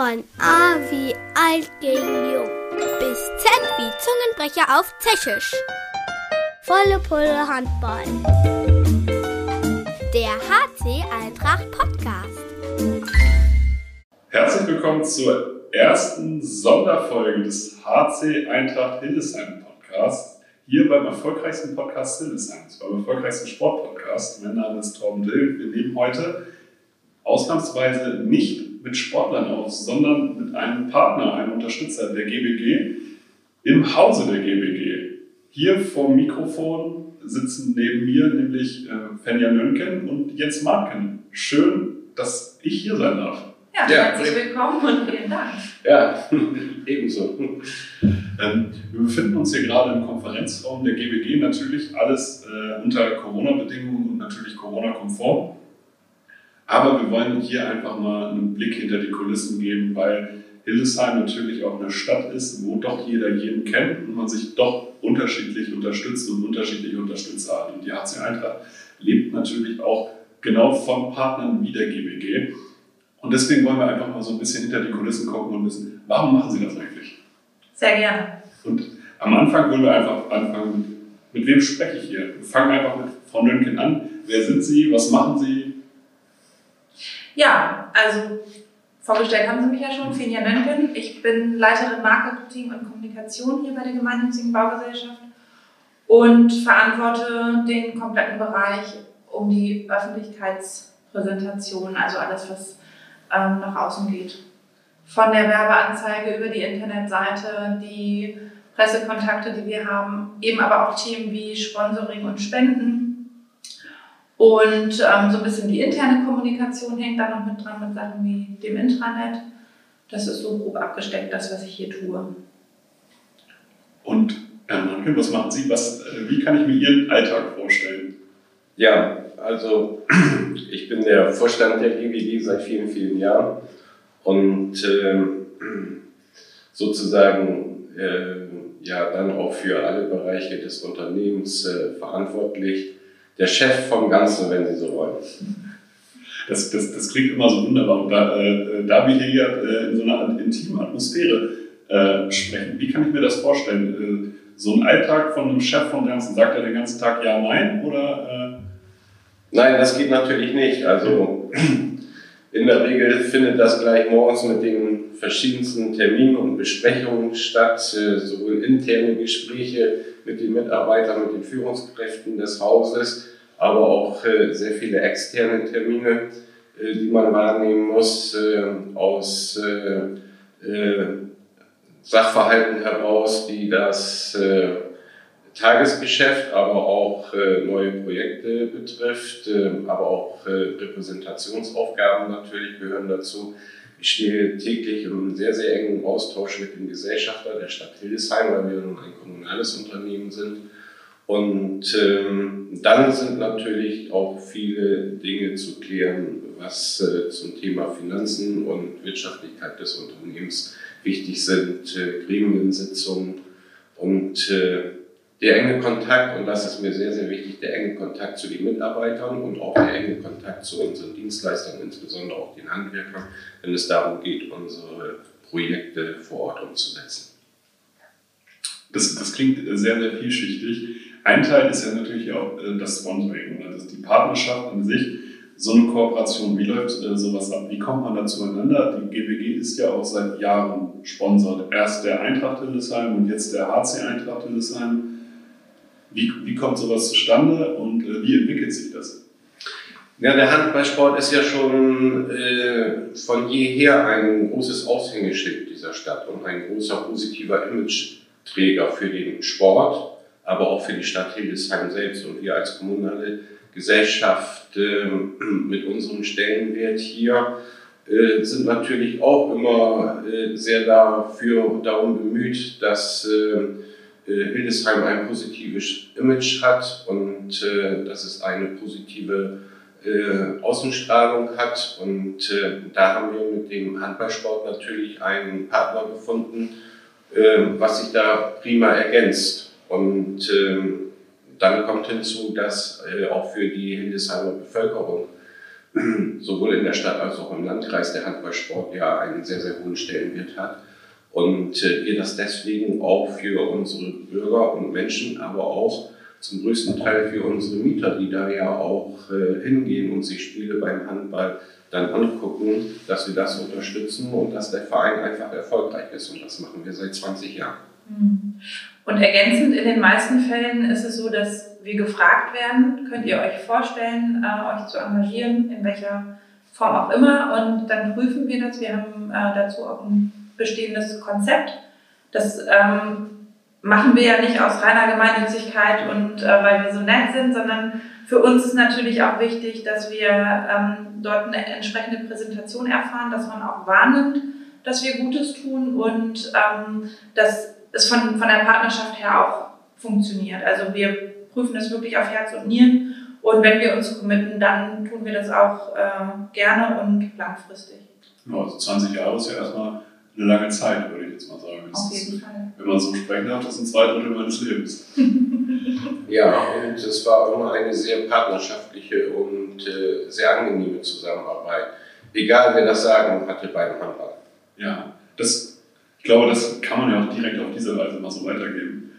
Von A wie alt gegen jung bis Z wie Zungenbrecher auf Tschechisch. Volle Pulle Handball. Der HC Eintracht Podcast. Herzlich willkommen zur ersten Sonderfolge des HC Eintracht Hildesheim Podcasts. Hier beim erfolgreichsten Podcast Hildesheims, beim erfolgreichsten Sportpodcast. Mein Name ist Torben Dill. Wir nehmen heute ausnahmsweise nicht mit Sportlern auf, sondern mit einem Partner, einem Unterstützer der GBG im Hause der GBG. Hier vor dem Mikrofon sitzen neben mir nämlich äh, Fenja Nönken und Jens Marken. Schön, dass ich hier sein darf. Ja, ja herzlich willkommen und vielen Dank. Ja, ebenso. Ähm, wir befinden uns hier gerade im Konferenzraum der GBG, natürlich alles äh, unter Corona-Bedingungen und natürlich Corona-konform. Aber wir wollen hier einfach mal einen Blick hinter die Kulissen geben, weil Hildesheim natürlich auch eine Stadt ist, wo doch jeder jeden kennt und man sich doch unterschiedlich unterstützt und unterschiedliche Unterstützer hat. Und die HC Eintracht lebt natürlich auch genau von Partnern wie der GBG. Und deswegen wollen wir einfach mal so ein bisschen hinter die Kulissen gucken und wissen, warum machen Sie das eigentlich? Sehr gerne. Und am Anfang wollen wir einfach anfangen, mit wem spreche ich hier? Wir fangen einfach mit Frau Nönken an. Wer sind Sie? Was machen Sie? Ja, also vorgestellt haben Sie mich ja schon, Finja Nönken. Ich bin Leiterin Marketing und Kommunikation hier bei der gemeinnützigen Baugesellschaft und verantworte den kompletten Bereich um die Öffentlichkeitspräsentation, also alles, was ähm, nach außen geht. Von der Werbeanzeige über die Internetseite, die Pressekontakte, die wir haben, eben aber auch Themen wie Sponsoring und Spenden und ähm, so ein bisschen die interne Kommunikation hängt da noch mit dran, mit Sachen wie dem Intranet. Das ist so grob abgesteckt, das, was ich hier tue. Und Herr Manke, was machen Sie? Was, äh, wie kann ich mir Ihren Alltag vorstellen? Ja, also ich bin der Vorstand der GWG seit vielen, vielen Jahren und äh, sozusagen äh, ja dann auch für alle Bereiche des Unternehmens äh, verantwortlich der Chef vom Ganzen, wenn Sie so wollen. Das, das, das klingt immer so wunderbar. Und da, äh, da wir hier äh, in so einer intimen Atmosphäre äh, sprechen, wie kann ich mir das vorstellen? Äh, so ein Alltag von einem Chef vom Ganzen, sagt er den ganzen Tag ja, nein? Oder, äh? Nein, das geht natürlich nicht. Also in der Regel findet das gleich morgens mit den verschiedensten Terminen und Besprechungen statt, äh, sowohl interne Gespräche mit den Mitarbeitern, mit den Führungskräften des Hauses, aber auch äh, sehr viele externe Termine, äh, die man wahrnehmen muss aus Sachverhalten heraus, die das Tagesgeschäft, aber auch äh, neue Projekte betrifft, äh, aber auch äh, Repräsentationsaufgaben natürlich gehören dazu. Ich stehe täglich im sehr, sehr engen Austausch mit dem Gesellschafter der Stadt Hildesheim, weil wir nun ein kommunales Unternehmen sind. Und ähm, dann sind natürlich auch viele Dinge zu klären, was äh, zum Thema Finanzen und Wirtschaftlichkeit des Unternehmens wichtig sind, äh, Gremiensitzungen und äh, der enge Kontakt, und das ist mir sehr, sehr wichtig, der enge Kontakt zu den Mitarbeitern und auch der enge Kontakt zu unseren Dienstleistern, insbesondere auch den Handwerkern, wenn es darum geht, unsere Projekte vor Ort umzusetzen. Das, das klingt sehr, sehr vielschichtig. Ein Teil ist ja natürlich auch äh, das Sponsoring oder das, die Partnerschaft an sich. So eine Kooperation, wie läuft äh, sowas ab? Wie kommt man da zueinander? Die GBG ist ja auch seit Jahren Sponsor. Erst der Eintracht Hildesheim und jetzt der HC Eintracht Hildesheim. Wie, wie kommt sowas zustande und äh, wie entwickelt sich das? Ja, der Handballsport ist ja schon äh, von jeher ein großes Aushängeschild dieser Stadt und ein großer positiver Imageträger für den Sport, aber auch für die Stadt Hildesheim selbst. Und wir als kommunale Gesellschaft äh, mit unserem Stellenwert hier äh, sind natürlich auch immer äh, sehr dafür, darum bemüht, dass äh, äh, Hildesheim ein positives Image hat und äh, dass es eine positive äh, Außenstrahlung hat. Und äh, da haben wir mit dem Handballsport natürlich einen Partner gefunden, äh, was sich da prima ergänzt. Und ähm, dann kommt hinzu, dass äh, auch für die Hildesheimer Bevölkerung sowohl in der Stadt als auch im Landkreis der Handballsport ja einen sehr, sehr hohen Stellenwert hat. Und äh, wir das deswegen auch für unsere Bürger und Menschen, aber auch zum größten Teil für unsere Mieter, die da ja auch äh, hingehen und sich Spiele beim Handball dann angucken, dass wir das unterstützen und dass der Verein einfach erfolgreich ist. Und das machen wir seit 20 Jahren. Mhm. Und ergänzend in den meisten Fällen ist es so, dass wir gefragt werden, könnt ihr euch vorstellen, äh, euch zu engagieren, in welcher Form auch immer. Und dann prüfen wir das. Wir haben dazu auch ein bestehendes Konzept. Das ähm, machen wir ja nicht aus reiner Gemeinnützigkeit und äh, weil wir so nett sind, sondern für uns ist natürlich auch wichtig, dass wir ähm, dort eine entsprechende Präsentation erfahren, dass man auch wahrnimmt, dass wir Gutes tun und ähm, dass es von, von der Partnerschaft her auch funktioniert. Also wir prüfen das wirklich auf Herz und Nieren und wenn wir uns committen, dann tun wir das auch äh, gerne und langfristig. Also 20 Jahre ist ja erstmal eine lange Zeit, würde ich jetzt mal sagen. Auf jeden ist, Fall. Wenn man so sprechen darf, das sind zwei Drittel meines Lebens. Ja, und es war immer eine sehr partnerschaftliche und äh, sehr angenehme Zusammenarbeit. Egal, wer das Sagen hatte beim Handball. Ja, das, ich glaube, das kann man ja auch direkt auf diese Weise mal so weitergeben.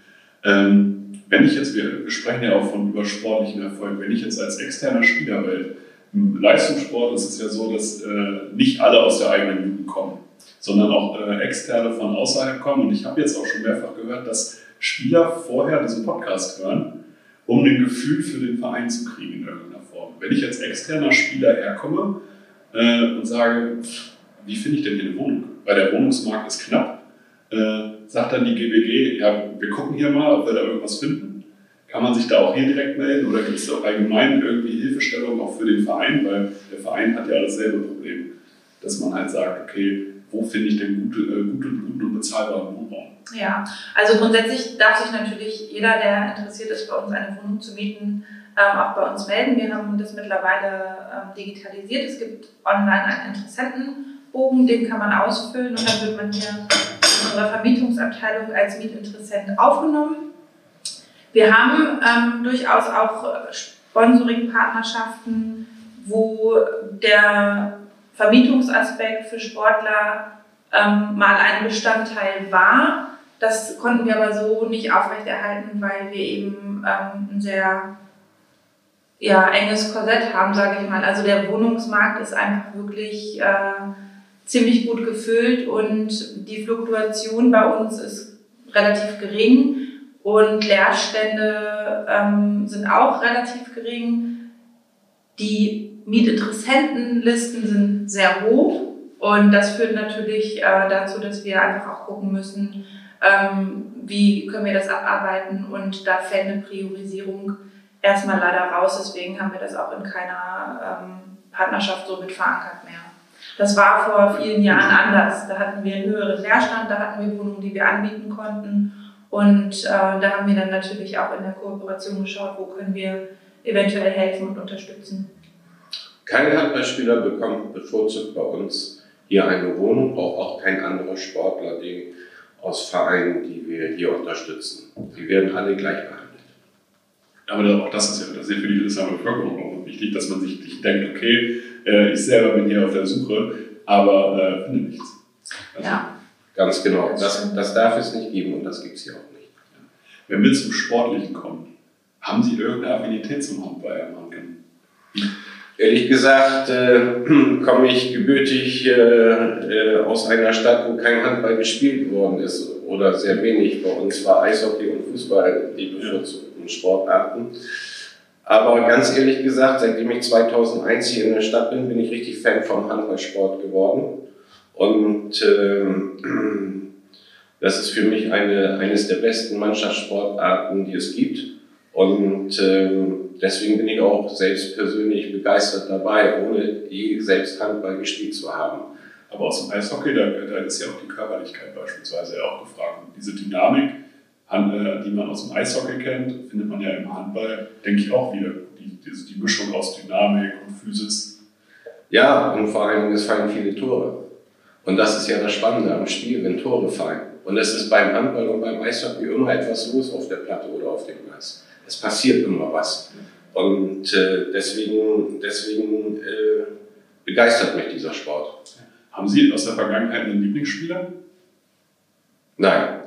Ähm, wenn ich jetzt, wir, wir sprechen ja auch von übersportlichen Erfolg, wenn ich jetzt als externer Spieler, weil im Leistungssport ist es ja so, dass äh, nicht alle aus der eigenen Jugend kommen, sondern auch äh, externe von außerhalb kommen. Und ich habe jetzt auch schon mehrfach gehört, dass Spieler vorher diesen Podcast hören, um ein Gefühl für den Verein zu kriegen in irgendeiner Form. Wenn ich als externer Spieler herkomme äh, und sage, wie finde ich denn hier eine Wohnung? Weil der Wohnungsmarkt ist knapp. Äh, sagt dann die GBG, ja, wir gucken hier mal, ob wir da irgendwas finden. Kann man sich da auch hier direkt melden oder gibt es auch allgemein irgendwie Hilfestellung auch für den Verein? Weil der Verein hat ja dasselbe Problem, dass man halt sagt, okay, wo finde ich denn gute, äh, guten, guten und bezahlbaren Wohnraum? Ja, also grundsätzlich darf sich natürlich jeder, der interessiert ist, bei uns eine Wohnung zu mieten, ähm, auch bei uns melden. Wir haben das mittlerweile ähm, digitalisiert. Es gibt online einen Interessentenbogen, den kann man ausfüllen und dann wird man hier in unserer Vermietungsabteilung als Mietinteressent aufgenommen. Wir haben ähm, durchaus auch Sponsoring-Partnerschaften, wo der Vermietungsaspekt für Sportler ähm, mal ein Bestandteil war. Das konnten wir aber so nicht aufrechterhalten, weil wir eben ähm, ein sehr ja, enges Korsett haben, sage ich mal. Also der Wohnungsmarkt ist einfach wirklich äh, ziemlich gut gefüllt und die Fluktuation bei uns ist relativ gering und Leerstände ähm, sind auch relativ gering. Die Mietinteressentenlisten sind sehr hoch und das führt natürlich äh, dazu, dass wir einfach auch gucken müssen, ähm, wie können wir das abarbeiten und da fällt eine Priorisierung erstmal leider raus. Deswegen haben wir das auch in keiner ähm, Partnerschaft so mit verankert mehr. Das war vor vielen Jahren anders. Da hatten wir einen höheren Leerstand, da hatten wir Wohnungen, die wir anbieten konnten. Und äh, da haben wir dann natürlich auch in der Kooperation geschaut, wo können wir eventuell helfen und unterstützen. Kein Handballspieler bekommt bevorzugt bei uns hier eine Wohnung, auch, auch kein anderer Sportler die aus Vereinen, die wir hier unterstützen. Sie werden alle gleich behandelt. Aber auch das ist ja, das ist ja für die Lissabon Bevölkerung auch wichtig, dass man sich nicht denkt, okay, äh, ich selber bin hier auf der Suche, aber äh, finde nichts. Also, ja. Ganz genau. Das, das darf es nicht geben und das gibt es hier auch nicht. Wenn wir zum Sportlichen kommen, haben Sie irgendeine Affinität zum Handball, Herr Manken? Ehrlich gesagt äh, komme ich gebürtig äh, äh, aus einer Stadt, wo kein Handball gespielt worden ist oder sehr wenig. Bei uns war Eishockey und Fußball die bevorzugten Sportarten. Aber ganz ehrlich gesagt, seitdem ich 2001 hier in der Stadt bin, bin ich richtig Fan vom Handballsport geworden. Und ähm, das ist für mich eine, eines der besten Mannschaftssportarten, die es gibt. Und ähm, deswegen bin ich auch selbst persönlich begeistert dabei, ohne je selbst Handball gespielt zu haben. Aber aus dem Eishockey, da, da ist ja auch die Körperlichkeit beispielsweise auch gefragt. Und diese Dynamik, äh, die man aus dem Eishockey kennt, findet man ja im Handball, denke ich, auch wieder. Die, die, die Mischung aus Dynamik und Physis. Ja, und vor allem, es fallen viele Tore. Und das ist ja das Spannende am Spiel, wenn Tore fallen. Und es ist beim Handball und beim Eishockey immer etwas los auf der Platte oder auf dem Glas. Es passiert immer was. Und äh, deswegen, deswegen äh, begeistert mich dieser Sport. Haben Sie aus der Vergangenheit einen Lieblingsspieler? Nein.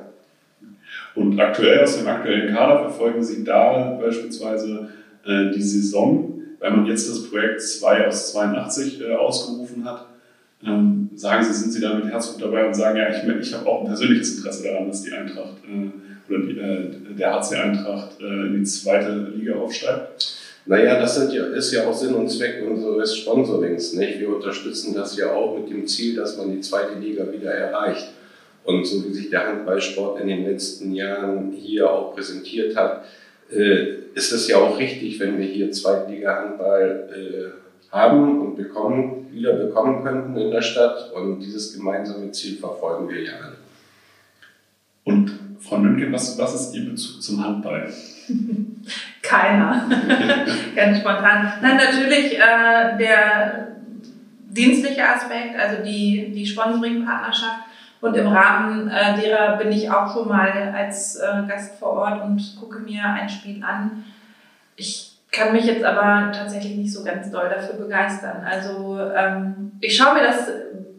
Und aktuell aus dem aktuellen Kader verfolgen Sie da beispielsweise äh, die Saison, weil man jetzt das Projekt 2 aus 82 äh, ausgerufen hat. Ähm, sagen Sie, sind Sie da mit Herzog dabei und sagen, ja, ich, ich habe auch ein persönliches Interesse daran, dass die Eintracht äh, oder äh, der HC Eintracht äh, in die zweite Liga aufsteigt? Naja, das sind ja, ist ja auch Sinn und Zweck unseres Sponsorings. Nicht? Wir unterstützen das ja auch mit dem Ziel, dass man die zweite Liga wieder erreicht. Und so wie sich der Handballsport in den letzten Jahren hier auch präsentiert hat, äh, ist es ja auch richtig, wenn wir hier Zweitliga-Handball haben und bekommen, wieder bekommen könnten in der Stadt. Und dieses gemeinsame Ziel verfolgen wir ja alle. Und Frau Nünke, was, was ist Ihr Bezug zum Handball? Keiner. Ganz spontan. Nein, natürlich äh, der dienstliche Aspekt, also die, die Sponsoring-Partnerschaft. Und im Rahmen äh, derer bin ich auch schon mal als äh, Gast vor Ort und gucke mir ein Spiel an. Ich kann mich jetzt aber tatsächlich nicht so ganz doll dafür begeistern. Also ähm, ich schaue mir das,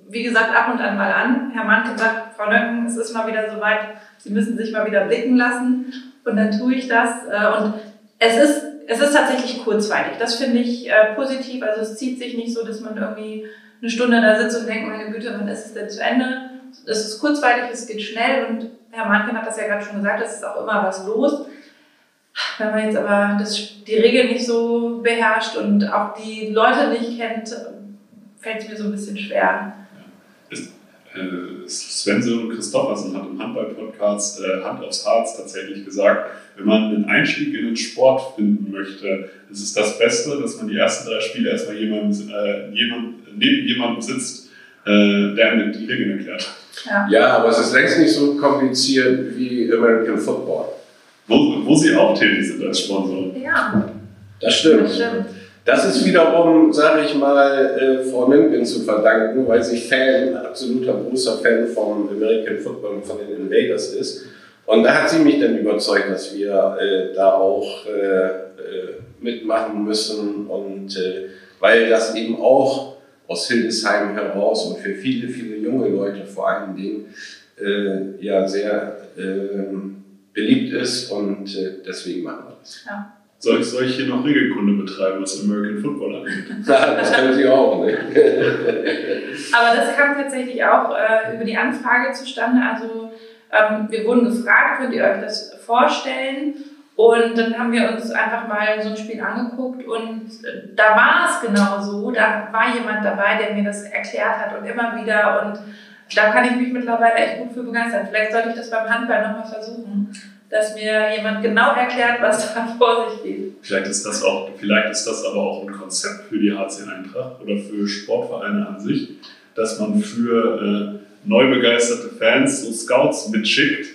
wie gesagt, ab und an mal an. Herr Manke sagt, Frau Nöcken, es ist mal wieder soweit, Sie müssen sich mal wieder blicken lassen. Und dann tue ich das. Äh, und es ist, es ist tatsächlich kurzweilig. Das finde ich äh, positiv. Also es zieht sich nicht so, dass man irgendwie eine Stunde da sitzt und denkt, meine Güte, wann ist es denn zu Ende? Es ist kurzweilig, es geht schnell und Herr Manken hat das ja gerade schon gesagt, es ist auch immer was los. Wenn man jetzt aber das, die Regeln nicht so beherrscht und auch die Leute nicht kennt, fällt es mir so ein bisschen schwer. Äh, Sven Christoffersen hat im Handball-Podcast äh, Hand aufs Harz tatsächlich gesagt, wenn man einen Einstieg in den Sport finden möchte, ist es das Beste, dass man die ersten drei Spiele erstmal jemand, äh, jemand, neben jemandem sitzt, äh, der einem die Regeln erklärt. Ja. ja, aber es ist längst nicht so kompliziert wie American Football. Wo, wo sie auch tätig sind als Sponsor. Ja. Das stimmt. Das stimmt. Das ist wiederum, sage ich mal, äh, Frau Münken zu verdanken, weil sie Fan, absoluter großer Fan vom American Football und von den Invaders ist. Und da hat sie mich dann überzeugt, dass wir äh, da auch äh, äh mitmachen müssen und äh, weil das eben auch aus Hildesheim heraus und für viele, viele junge Leute vor allen Dingen äh, ja sehr ähm, beliebt ist und deswegen machen wir das. Ja. Soll ich, soll ich hier noch Regelkunde betreiben, was American Football angeht? das können Sie auch, ne? Aber das kam tatsächlich auch äh, über die Anfrage zustande. Also ähm, wir wurden gefragt, könnt ihr euch das vorstellen? Und dann haben wir uns einfach mal so ein Spiel angeguckt und äh, da war es genau so. Da war jemand dabei, der mir das erklärt hat und immer wieder. Und da kann ich mich mittlerweile echt gut für begeistern. Vielleicht sollte ich das beim Handball nochmal versuchen dass mir jemand genau erklärt, was da vor sich geht. Vielleicht ist das auch, vielleicht ist das aber auch ein Konzept für die HC Eintracht oder für Sportvereine an sich, dass man für äh, neu begeisterte Fans so Scouts mitschickt.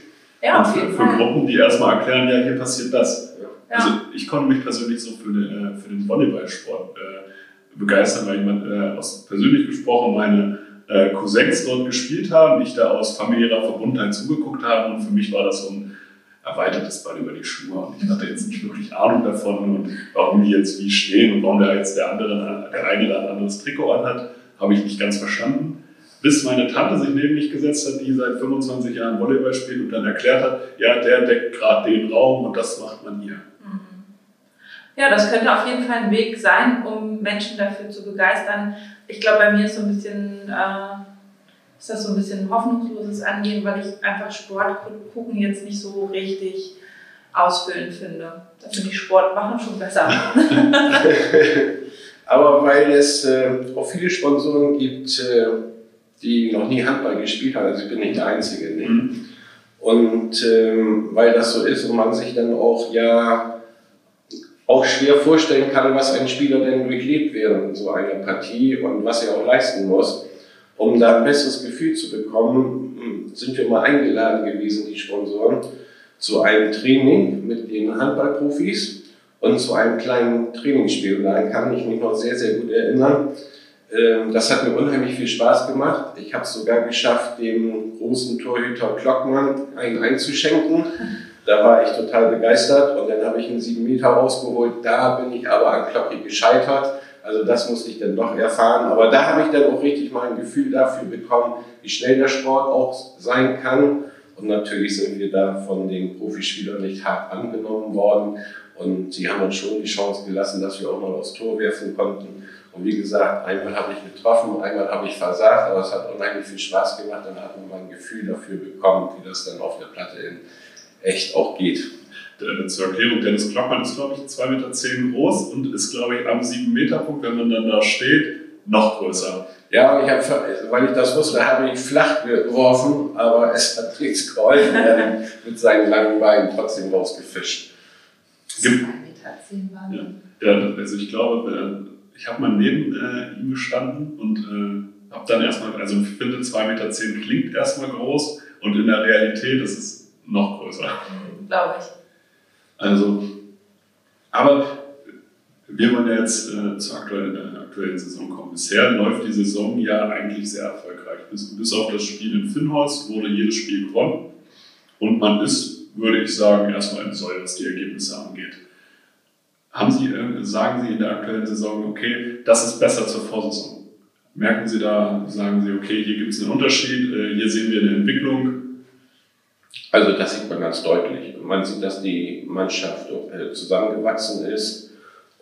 Ja, für, für Gruppen, die erstmal erklären, ja, hier passiert das. Ja. Also ich konnte mich persönlich so für den, äh, für den Volleyballsport äh, begeistern, weil jemand äh, aus persönlich gesprochen meine äh, Cousins dort gespielt haben, ich da aus familiärer Verbundenheit zugeguckt habe und für mich war das so ein erweitertes Ball über die Schuhe und ich hatte jetzt nicht wirklich Ahnung davon und warum die jetzt wie stehen und warum der jetzt der andere, der eine oder ein anderes Trikot anhat, habe ich nicht ganz verstanden. Bis meine Tante sich neben mich gesetzt hat, die seit 25 Jahren Volleyball spielt und dann erklärt hat, ja, der deckt gerade den Raum und das macht man hier. Mhm. Ja, das könnte auf jeden Fall ein Weg sein, um Menschen dafür zu begeistern. Ich glaube, bei mir ist so ein bisschen äh, ist das so ein bisschen hoffnungsloses Angehen, weil ich einfach Sport gucken jetzt nicht so richtig ausfüllend finde. Da finde ich Sport machen schon besser. Aber weil es äh, auch viele Sponsoren gibt, äh, die noch nie Handball gespielt haben, also ich bin nicht der Einzige. Nicht? Mhm. Und ähm, weil das so ist und man sich dann auch ja auch schwer vorstellen kann, was ein Spieler denn durchlebt während so einer Partie und was er auch leisten muss um da ein besseres Gefühl zu bekommen, hm, sind wir mal eingeladen gewesen, die Sponsoren, zu einem Training mit den Handballprofis und zu einem kleinen Trainingsspiel. Da kann ich mich noch sehr, sehr gut erinnern. Ähm, das hat mir unheimlich viel Spaß gemacht. Ich habe es sogar geschafft, dem großen Torhüter Klockmann einen einzuschenken. Da war ich total begeistert und dann habe ich einen 7 Meter rausgeholt. Da bin ich aber an Kloppi gescheitert. Also das musste ich dann doch erfahren. Aber da habe ich dann auch richtig mal ein Gefühl dafür bekommen, wie schnell der Sport auch sein kann. Und natürlich sind wir da von den Profispielern nicht hart angenommen worden. Und sie haben uns schon die Chance gelassen, dass wir auch mal aufs Tor werfen konnten. Und wie gesagt, einmal habe ich getroffen, einmal habe ich versagt, aber es hat unheimlich viel Spaß gemacht. Dann hat man mal ein Gefühl dafür bekommen, wie das dann auf der Platte in echt auch geht. Zur Erklärung, Dennis Klockmann ist, glaube ich, 2,10 Meter groß und ist, glaube ich, am 7-Meter-Punkt, wenn man dann da steht, noch größer. Ja, ich hab, weil ich das wusste, habe ich flach geworfen, aber es hat nichts geholfen. Er hat mit seinen langen Beinen trotzdem rausgefischt. Gibt, 2,10 Meter waren. Ja, also ich glaube, ich habe mal neben äh, ihm gestanden und äh, habe dann erstmal, also ich finde 2,10 Meter klingt erstmal groß und in der Realität ist es noch größer. Glaube ich. Also, aber wir wollen ja jetzt äh, zur aktuellen, äh, aktuellen Saison kommen. Bisher läuft die Saison ja eigentlich sehr erfolgreich. Bis, bis auf das Spiel in Finnhorst wurde jedes Spiel gewonnen und man ist, würde ich sagen, erstmal im Soll, was die Ergebnisse angeht. Haben Sie, äh, sagen Sie in der aktuellen Saison, okay, das ist besser zur Vorsaison? Merken Sie da, sagen Sie, okay, hier gibt es einen Unterschied, äh, hier sehen wir eine Entwicklung? Also das sieht man ganz deutlich. Man sieht, dass die Mannschaft äh, zusammengewachsen ist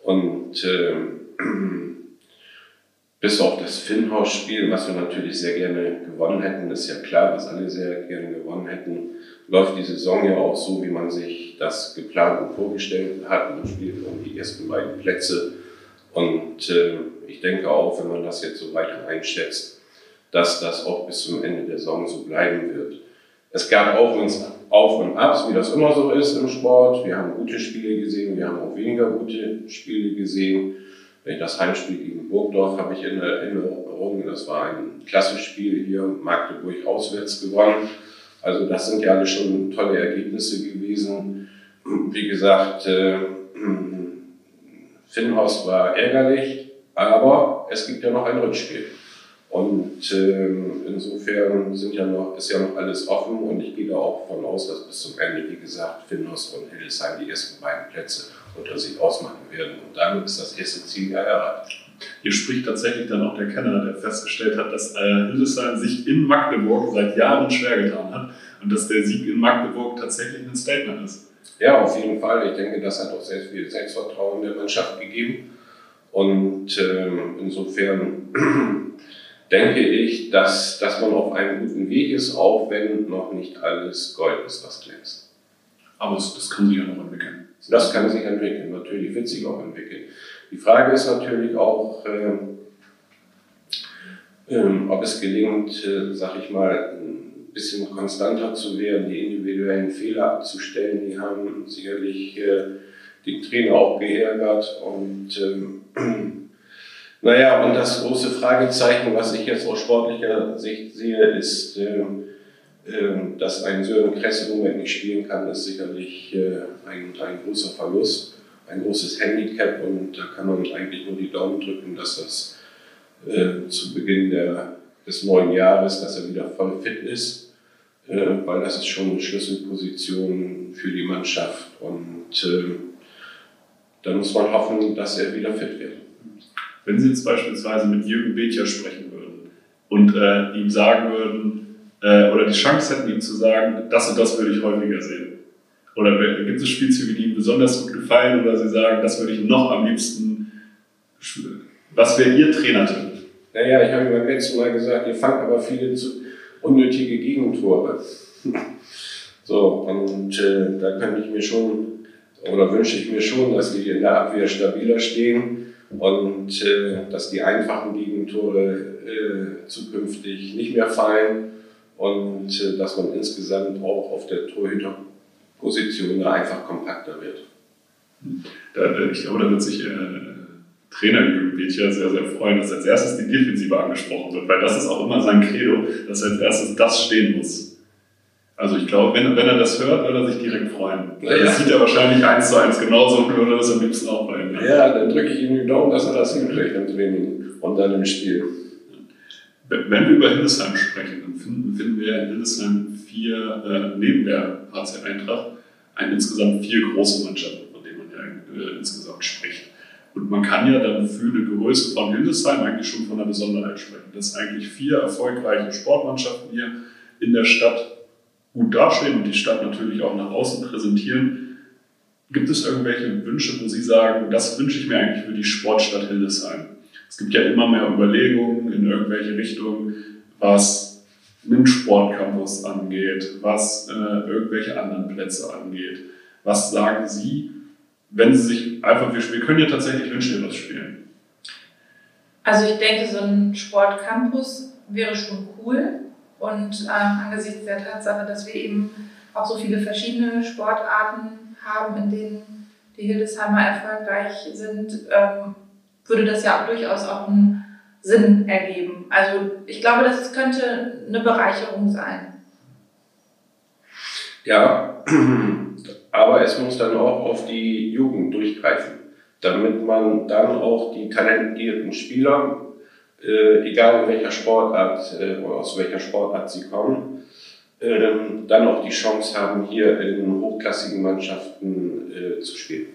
und äh, bis auf das Finnhaus-Spiel, was wir natürlich sehr gerne gewonnen hätten, ist ja klar, was alle sehr gerne gewonnen hätten, läuft die Saison ja auch so, wie man sich das geplant und vorgestellt hat. Man spielt um die ersten beiden Plätze. Und äh, ich denke auch, wenn man das jetzt so weiter einschätzt, dass das auch bis zum Ende der Saison so bleiben wird. Es gab auch uns Auf und Abs, wie das immer so ist im Sport. Wir haben gute Spiele gesehen, wir haben auch weniger gute Spiele gesehen. Das Heimspiel gegen Burgdorf habe ich in Erinnerung. Das war ein klassisches Spiel hier, Magdeburg auswärts gewonnen. Also das sind ja alle schon tolle Ergebnisse gewesen. Wie gesagt, äh, Finnhaus war ärgerlich, aber es gibt ja noch ein Rückspiel. Und ähm, insofern sind ja noch, ist ja noch alles offen und ich gehe da auch davon aus, dass bis zum Ende, wie gesagt, Finnhaus und Hildesheim die ersten beiden Plätze unter sich ausmachen werden. Und damit ist das erste Ziel erreicht. Hier spricht tatsächlich dann auch der Kenner, der festgestellt hat, dass äh, Hildesheim sich in Magdeburg seit Jahren schwer getan hat und dass der Sieg in Magdeburg tatsächlich ein Statement ist. Ja, auf jeden Fall. Ich denke, das hat auch sehr viel Selbstvertrauen der Mannschaft gegeben. Und ähm, insofern denke ich, dass, dass man auf einem guten Weg ist, auch wenn noch nicht alles Gold ist, was glänzt. Aber das, das kann sich ja noch entwickeln. Das kann sich entwickeln, natürlich wird sich auch entwickeln. Die Frage ist natürlich auch, äh, äh, ob es gelingt, äh, sag ich mal, ein bisschen konstanter zu werden, die individuellen Fehler abzustellen. Die haben sicherlich äh, den Trainer auch geärgert und ähm, naja, und das große Fragezeichen, was ich jetzt aus sportlicher Sicht sehe, ist, äh, äh, dass ein Sören Kress Moment nicht spielen kann, ist sicherlich äh, ein, ein großer Verlust, ein großes Handicap und da kann man eigentlich nur die Daumen drücken, dass das äh, zu Beginn der, des neuen Jahres, dass er wieder voll fit ist, weil das ist schon eine Schlüsselposition für die Mannschaft und dann muss man hoffen, dass er wieder fit wird. Wenn Sie jetzt beispielsweise mit Jürgen Betjer sprechen würden und äh, ihm sagen würden, äh, oder die Chance hätten, ihm zu sagen, das und das würde ich häufiger sehen. Oder gibt es Spielzüge, die Ihnen besonders gut gefallen oder Sie sagen, das würde ich noch am liebsten, was wäre Ihr Trainertipp? Naja, ich habe beim letzten Mal gesagt, ihr fangt aber viele unnötige Gegentore. so, und äh, da könnte ich mir schon, oder wünsche ich mir schon, dass wir in der Abwehr stabiler stehen und äh, dass die einfachen Gegentore äh, zukünftig nicht mehr fallen und äh, dass man insgesamt auch auf der Torhüterposition einfach kompakter wird. Da, ich glaube, da wird sich äh, Trainer Jürgen Bethia sehr, sehr freuen, dass als erstes die Defensive angesprochen wird, weil das ist auch immer sein Credo, dass als erstes das stehen muss. Also ich glaube, wenn, wenn er das hört, wird er sich direkt freuen. Ja. Das sieht er wahrscheinlich eins zu eins genauso und würde das am liebsten auch bei ihm. Ja, dann drücke ich ihm die Daumen, dass er das hinkriegt im Training und dann im Spiel. Wenn wir über Hildesheim sprechen, dann finden, finden wir in Hildesheim vier, äh, neben der HC Eintracht, ein insgesamt vier große Mannschaften, von denen man ja äh, insgesamt spricht. Und man kann ja dann für eine Größe von Hildesheim eigentlich schon von einer Besonderheit sprechen, dass eigentlich vier erfolgreiche Sportmannschaften hier in der Stadt gut dastehen und die Stadt natürlich auch nach außen präsentieren. Gibt es irgendwelche Wünsche, wo Sie sagen, das wünsche ich mir eigentlich für die Sportstadt Hildesheim? Es gibt ja immer mehr Überlegungen in irgendwelche Richtungen, was einen Sportcampus angeht, was äh, irgendwelche anderen Plätze angeht. Was sagen Sie, wenn Sie sich einfach, wir, wir können ja tatsächlich was spielen? Also ich denke, so ein Sportcampus wäre schon cool. Und äh, angesichts der Tatsache, dass wir eben auch so viele verschiedene Sportarten haben, in denen die Hildesheimer erfolgreich sind, ähm, würde das ja auch durchaus auch einen Sinn ergeben. Also ich glaube, das könnte eine Bereicherung sein. Ja, aber es muss dann auch auf die Jugend durchgreifen, damit man dann auch die talentierten Spieler äh, egal in welcher Sportart äh, aus welcher Sportart sie kommen, äh, dann auch die Chance haben, hier in hochklassigen Mannschaften äh, zu spielen.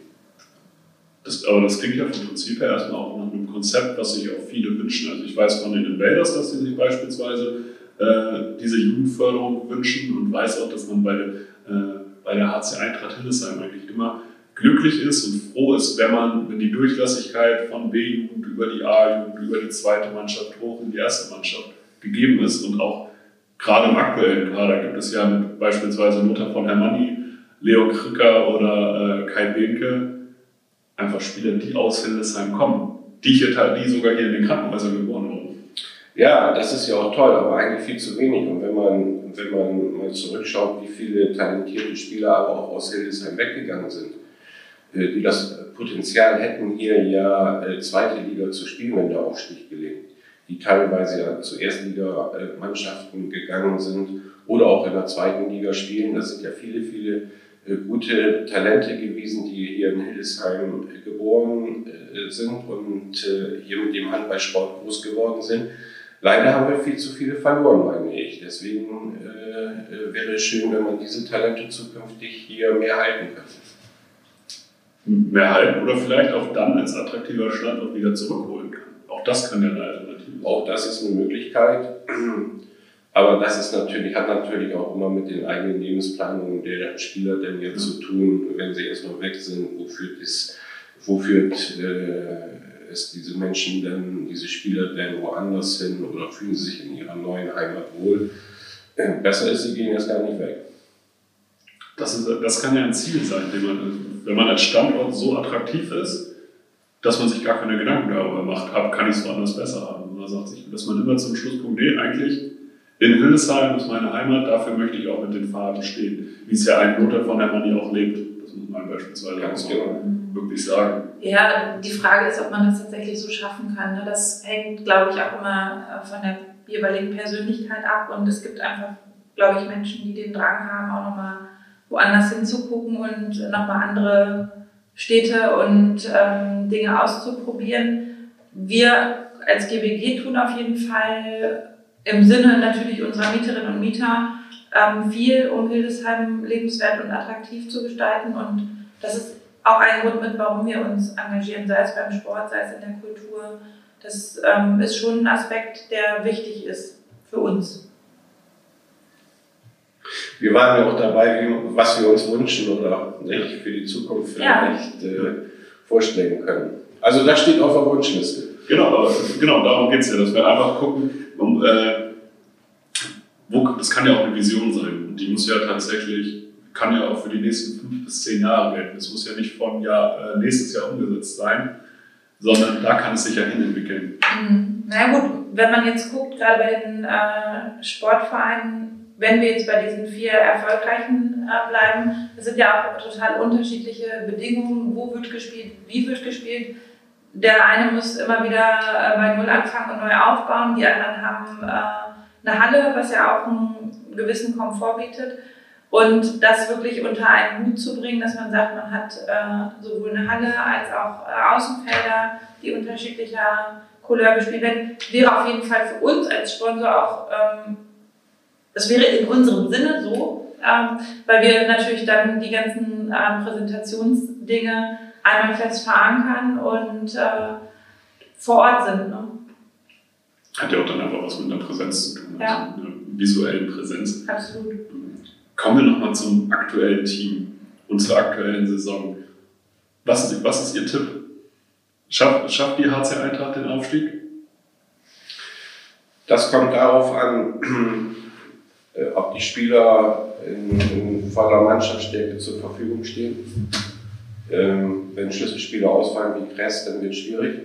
Das, aber das klingt ja vom Prinzip her erstmal auch nach einem Konzept, was sich auch viele wünschen. Also ich weiß von den Invaders, dass sie sich beispielsweise äh, diese Jugendförderung wünschen und weiß auch, dass man bei, äh, bei der HC Eintracht Hildesheim eigentlich immer glücklich ist und froh ist, wenn man, wenn die Durchlässigkeit von B-Jugend über die A-Jugend, über die zweite Mannschaft hoch in die erste Mannschaft gegeben ist und auch gerade im aktuellen Kader gibt es ja beispielsweise Mutter von Hermanni, Leo Krücker oder äh, Kai Behnke einfach Spieler, die aus Hildesheim kommen, die, hier, die sogar hier in den Krankenhäusern geboren wurden. Ja, das ist ja auch toll, aber eigentlich viel zu wenig. Und wenn man, wenn man mal zurückschaut, wie viele talentierte Spieler aber auch aus Hildesheim weggegangen sind, die das Potenzial hätten, hier ja äh, zweite Liga zu spielen, wenn der Aufstieg gelingt, die teilweise ja zu Erstligamannschaften gegangen sind oder auch in der zweiten Liga spielen. Das sind ja viele, viele äh, gute Talente gewesen, die hier in Hildesheim geboren sind und hier mit dem Handballsport groß geworden sind. Leider haben wir viel zu viele verloren, meine ich. Deswegen äh, wäre es schön, wenn man diese Talente zukünftig hier mehr halten könnte mehr halten oder vielleicht auch dann als attraktiver Standort wieder zurückholen kann. Auch das kann ja eine Alternative sein. Auch das ist eine Möglichkeit. Aber das ist natürlich, hat natürlich auch immer mit den eigenen Lebensplanungen der Spieler denn jetzt zu tun, wenn sie erstmal weg sind, wo führt es, wo führt äh, es diese Menschen denn, diese Spieler denn woanders hin oder fühlen sie sich in ihrer neuen Heimat wohl. Äh, besser ist, sie gehen erst gar nicht weg. Das, ist, das kann ja ein Ziel sein, man, wenn man als Standort so attraktiv ist, dass man sich gar keine Gedanken darüber macht, kann ich es woanders besser haben. Und man sagt sich, dass man immer zum Schlusspunkt, nee, eigentlich in Hildesheim ist meine Heimat, dafür möchte ich auch mit den Farben stehen. Wie es ja ein Lothar von der Manni auch lebt. Das muss man beispielsweise Ganz auch genau. wirklich sagen. Ja, die Frage ist, ob man das tatsächlich so schaffen kann. Ne? Das hängt, glaube ich, auch immer von der jeweiligen Persönlichkeit ab. Und es gibt einfach, glaube ich, Menschen, die den Drang haben, auch nochmal woanders hinzugucken und nochmal andere Städte und ähm, Dinge auszuprobieren. Wir als GBG tun auf jeden Fall im Sinne natürlich unserer Mieterinnen und Mieter ähm, viel, um Hildesheim lebenswert und attraktiv zu gestalten. Und das ist auch ein Grund mit, warum wir uns engagieren, sei es beim Sport, sei es in der Kultur. Das ähm, ist schon ein Aspekt, der wichtig ist für uns wir waren ja auch dabei, was wir uns wünschen oder nicht, für die Zukunft vielleicht ja. äh, vorstellen können. Also das steht auf der Wunschliste. Genau, genau darum geht es ja, dass wir einfach gucken, um, äh, wo, das kann ja auch eine Vision sein. Die muss ja tatsächlich, kann ja auch für die nächsten fünf bis zehn Jahre gelten. Das muss ja nicht von Jahr, äh, nächstes Jahr umgesetzt sein, sondern da kann es sich ja hinentwickeln. Mhm. Na gut, wenn man jetzt guckt, gerade bei den äh, Sportvereinen, wenn wir jetzt bei diesen vier erfolgreichen äh, bleiben, es sind ja auch total unterschiedliche Bedingungen, wo wird gespielt, wie wird gespielt. Der eine muss immer wieder äh, bei Null anfangen und neu aufbauen, die anderen haben äh, eine Halle, was ja auch einen gewissen Komfort bietet. Und das wirklich unter einen Hut zu bringen, dass man sagt, man hat äh, sowohl eine Halle als auch äh, Außenfelder, die unterschiedlicher Couleur bespielt werden, wäre auf jeden Fall für uns als Sponsor auch ähm, das wäre in unserem Sinne so, ähm, weil wir natürlich dann die ganzen ähm, Präsentationsdinge einmal fest verankern und äh, vor Ort sind. Ne? Hat ja auch dann einfach was mit einer Präsenz zu tun, Ja. also einer visuellen Präsenz. Absolut. Kommen wir nochmal zum aktuellen Team und zur aktuellen Saison. Was ist, was ist Ihr Tipp? Schafft, schafft die HC Eintracht den Aufstieg? Das kommt darauf an, ob die Spieler in, in voller Mannschaftsstärke zur Verfügung stehen. Ähm, wenn Schlüsselspieler ausfallen wie Kress, dann wird es schwierig.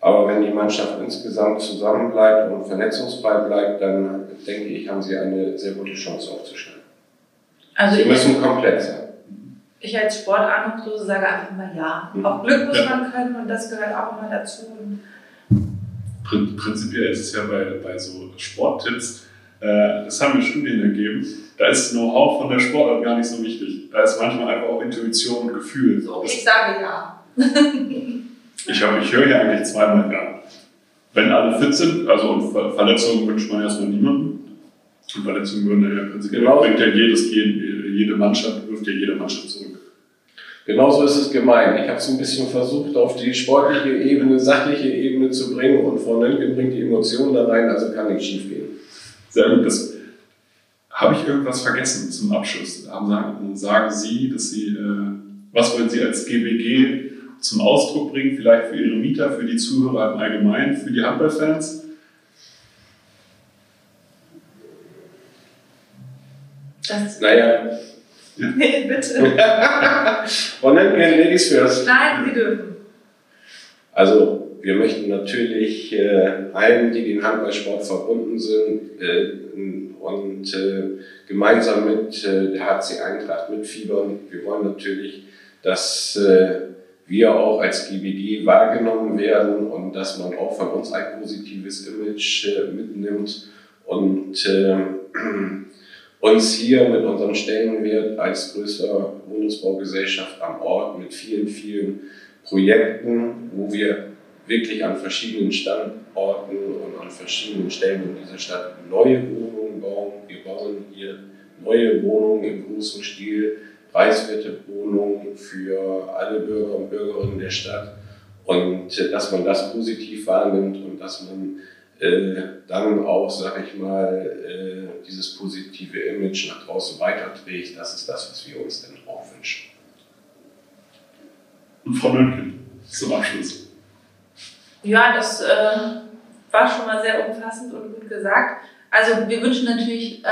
Aber wenn die Mannschaft insgesamt zusammenbleibt und verletzungsfrei bleibt, dann denke ich, haben sie eine sehr gute Chance aufzusteigen. Also Sie müssen komplett sein. ich als Sportahnungslose sage einfach mal ja. Auch Glück muss man können und das gehört auch immer dazu. Prin- Prinzipiell ist es ja bei, bei so Sporttipps, äh, das haben mir Studien ergeben, da ist Know-how von der Sportart gar nicht so wichtig. Da ist manchmal einfach auch Intuition und Gefühl. so, ich sage ja. Ich, hab, ich höre ja eigentlich zweimal ja. Wenn alle fit sind, also Verletzungen wünscht man erstmal niemandem. Und Verletzungen würden ja prinzipiell Genau. bringt ja jedes, jede, jede Mannschaft, wirft ja jede Mannschaft zurück. Genauso ist es gemeint. Ich habe es ein bisschen versucht, auf die sportliche Ebene, sachliche Ebene zu bringen und Frau Nönken bringt die Emotionen da rein, also kann nichts schief gehen. Sehr gut. Das, habe ich irgendwas vergessen zum Abschluss? Haben, sagen, sagen Sie, dass Sie, äh, was wollen Sie als GBG zum Ausdruck bringen, vielleicht für Ihre Mieter, für die Zuhörer im Allgemeinen, für die Handballfans? Das, Naja, nee, bitte. Frau Nönken, Ladies first. Nein, Sie dürfen. Also, wir möchten natürlich äh, allen, die den Handballsport verbunden sind äh, und äh, gemeinsam mit äh, der HC Eintracht mitfiebern. Wir wollen natürlich, dass äh, wir auch als GBG wahrgenommen werden und dass man auch von uns ein positives Image äh, mitnimmt und uns hier mit unserem Stellenwert als größter Wohnungsbaugesellschaft am Ort mit vielen, vielen Projekten, wo wir wirklich an verschiedenen Standorten und an verschiedenen Stellen in dieser Stadt neue Wohnungen bauen. Wir bauen hier neue Wohnungen im großen Stil, preiswerte Wohnungen für alle Bürger und Bürgerinnen der Stadt. Und äh, dass man das positiv wahrnimmt und dass man äh, dann auch, sag ich mal, äh, dieses positive Image nach draußen weiterträgt, das ist das, was wir uns denn auch wünschen. Und Frau Nönken, zum Abschluss. Ja, das äh, war schon mal sehr umfassend und gut gesagt. Also wir wünschen natürlich äh,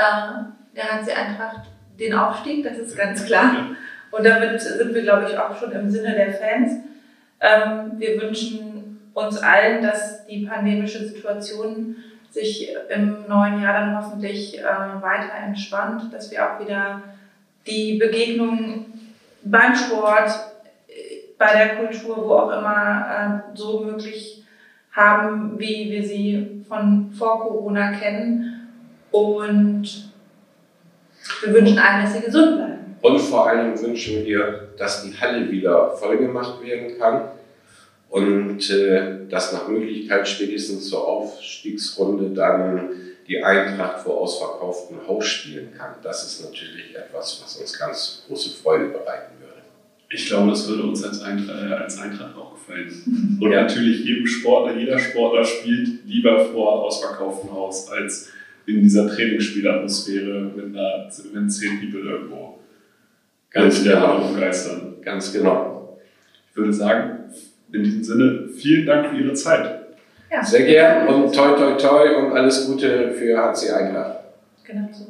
der HC Eintracht den Aufstieg, das ist ganz klar. Und damit sind wir, glaube ich, auch schon im Sinne der Fans. Ähm, wir wünschen uns allen, dass die pandemische Situation sich im neuen Jahr dann hoffentlich äh, weiter entspannt, dass wir auch wieder die Begegnungen beim Sport, bei der Kultur, wo auch immer, äh, so möglich haben, wie wir sie von vor Corona kennen. Und wir wünschen allen, dass sie gesund bleiben. Und vor allem wünschen wir, dass die Halle wieder vollgemacht werden kann und äh, dass nach Möglichkeit spätestens zur Aufstiegsrunde dann die Eintracht vor ausverkauftem Haus spielen kann. Das ist natürlich etwas, was uns ganz große Freude bereiten. Ich glaube, das würde uns als Eintracht, äh, als Eintracht auch gefallen. Und Ja. natürlich jedem Sportler, jeder Sportler spielt lieber vor ausverkauftem Haus als in dieser Trainingsspielatmosphäre mit einer, wenn zehn People irgendwo ganz der genau. rumgeistern. Ganz genau. Ich würde sagen, in diesem Sinne, vielen Dank für Ihre Zeit. Ja, Sehr gern und toi toi toi und alles Gute für HC Eintracht. Genau so.